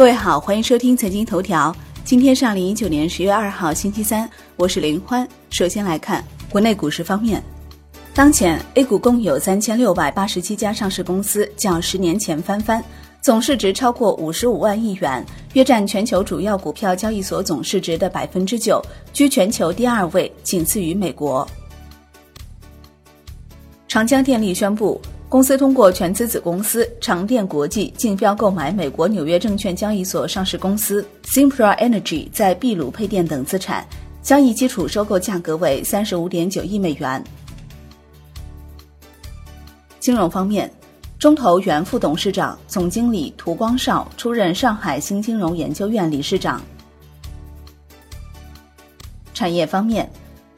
各位好，欢迎收听财经头条。今天是二零一九年十月二号，星期三，我是林欢。首先来看国内股市方面，当前 A 股共有三千六百八十七家上市公司，较十年前翻番，总市值超过五十五万亿元，约占全球主要股票交易所总市值的百分之九，居全球第二位，仅次于美国。长江电力宣布。公司通过全资子公司长电国际竞标购买美国纽约证券交易所上市公司 Simpra Energy 在秘鲁配电等资产，交易基础收购价格为三十五点九亿美元。金融方面，中投原副董事长、总经理涂光绍出任上海新金融研究院理事长。产业方面，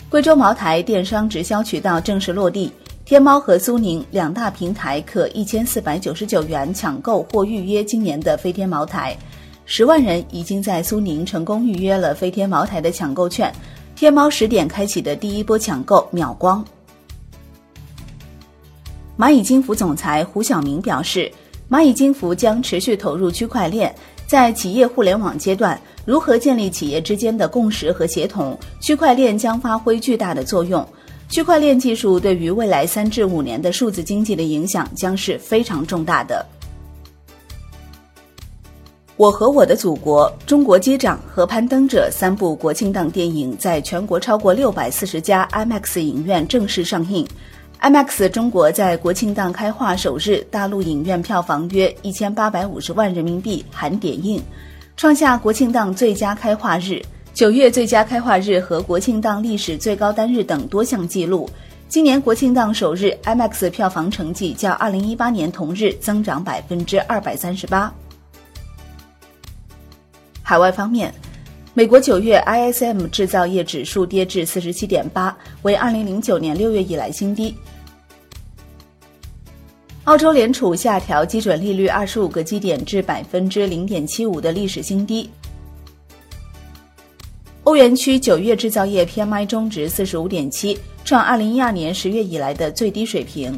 贵州茅台电商直销渠道正式落地。天猫和苏宁两大平台可一千四百九十九元抢购或预约今年的飞天茅台，十万人已经在苏宁成功预约了飞天茅台的抢购券，天猫十点开启的第一波抢购秒光。蚂蚁金服总裁胡晓明表示，蚂蚁金服将持续投入区块链，在企业互联网阶段，如何建立企业之间的共识和协同，区块链将发挥巨大的作用。区块链技术对于未来三至五年的数字经济的影响将是非常重大的。我和我的祖国、中国机长和攀登者三部国庆档电影在全国超过六百四十家 IMAX 影院正式上映。IMAX 中国在国庆档开画首日，大陆影院票房约一千八百五十万人民币含点映，创下国庆档最佳开画日。九月最佳开画日和国庆档历史最高单日等多项纪录。今年国庆档首日，IMAX 票房成绩较二零一八年同日增长百分之二百三十八。海外方面，美国九月 ISM 制造业指数跌至四十七点八，为二零零九年六月以来新低。澳洲联储下调基准利率二十五个基点至百分之零点七五的历史新低。欧元区九月制造业 PMI 中值四十五点七，创二零一二年十月以来的最低水平。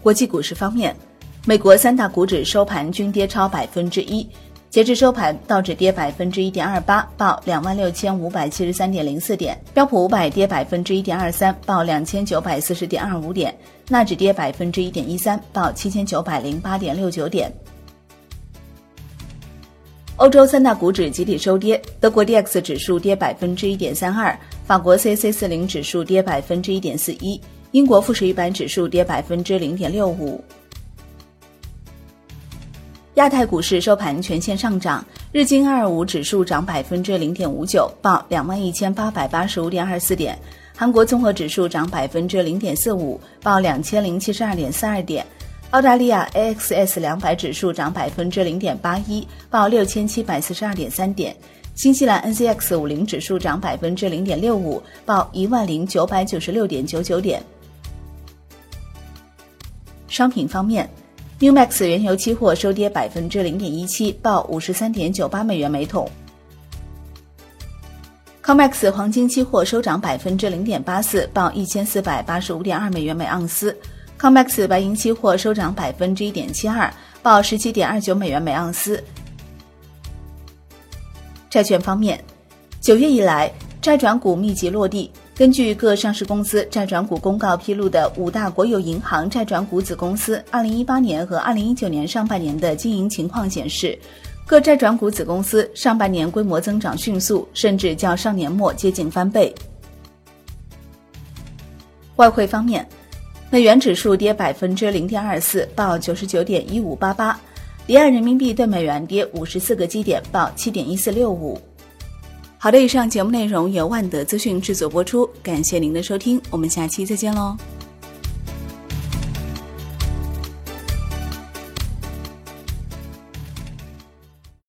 国际股市方面，美国三大股指收盘均跌超百分之一。截至收盘，道指跌百分之一点二八，报两万六千五百七十三点零四点；标普五百跌百分之一点二三，报两千九百四十点二五点；纳指跌百分之一点一三，报七千九百零八点六九点。欧洲三大股指集体收跌，德国 D X 指数跌百分之一点三二，法国 C C 四零指数跌百分之一点四一，英国富时一百指数跌百分之零点六五。亚太股市收盘全线上涨，日经二二五指数涨百分之零点五九，报两万一千八百八十五点二四点；韩国综合指数涨百分之零点四五，报两千零七十二点四二点。澳大利亚 AXS 两百指数涨百分之零点八一，报六千七百四十二点三点。新西兰 NZX 五零指数涨百分之零点六五，报一万零九百九十六点九九点。商品方面，Newmax 原油期货收跌百分之零点一七，报五十三点九八美元每桶。COMEX 黄金期货收涨百分之零点八四，报一千四百八十五点二美元每盎司。COMEX 白银期货收涨百分之一点七二，报十七点二九美元每盎司。债券方面，九月以来债转股密集落地。根据各上市公司债转股公告披露的五大国有银行债转股子公司二零一八年和二零一九年上半年的经营情况显示，各债转股子公司上半年规模增长迅速，甚至较上年末接近翻倍。外汇方面。美元指数跌百分之零点二四，报九十九点一五八八。离岸人民币对美元跌五十四个基点，报七点一四六五。好的，以上节目内容由万德资讯制作播出，感谢您的收听，我们下期再见喽。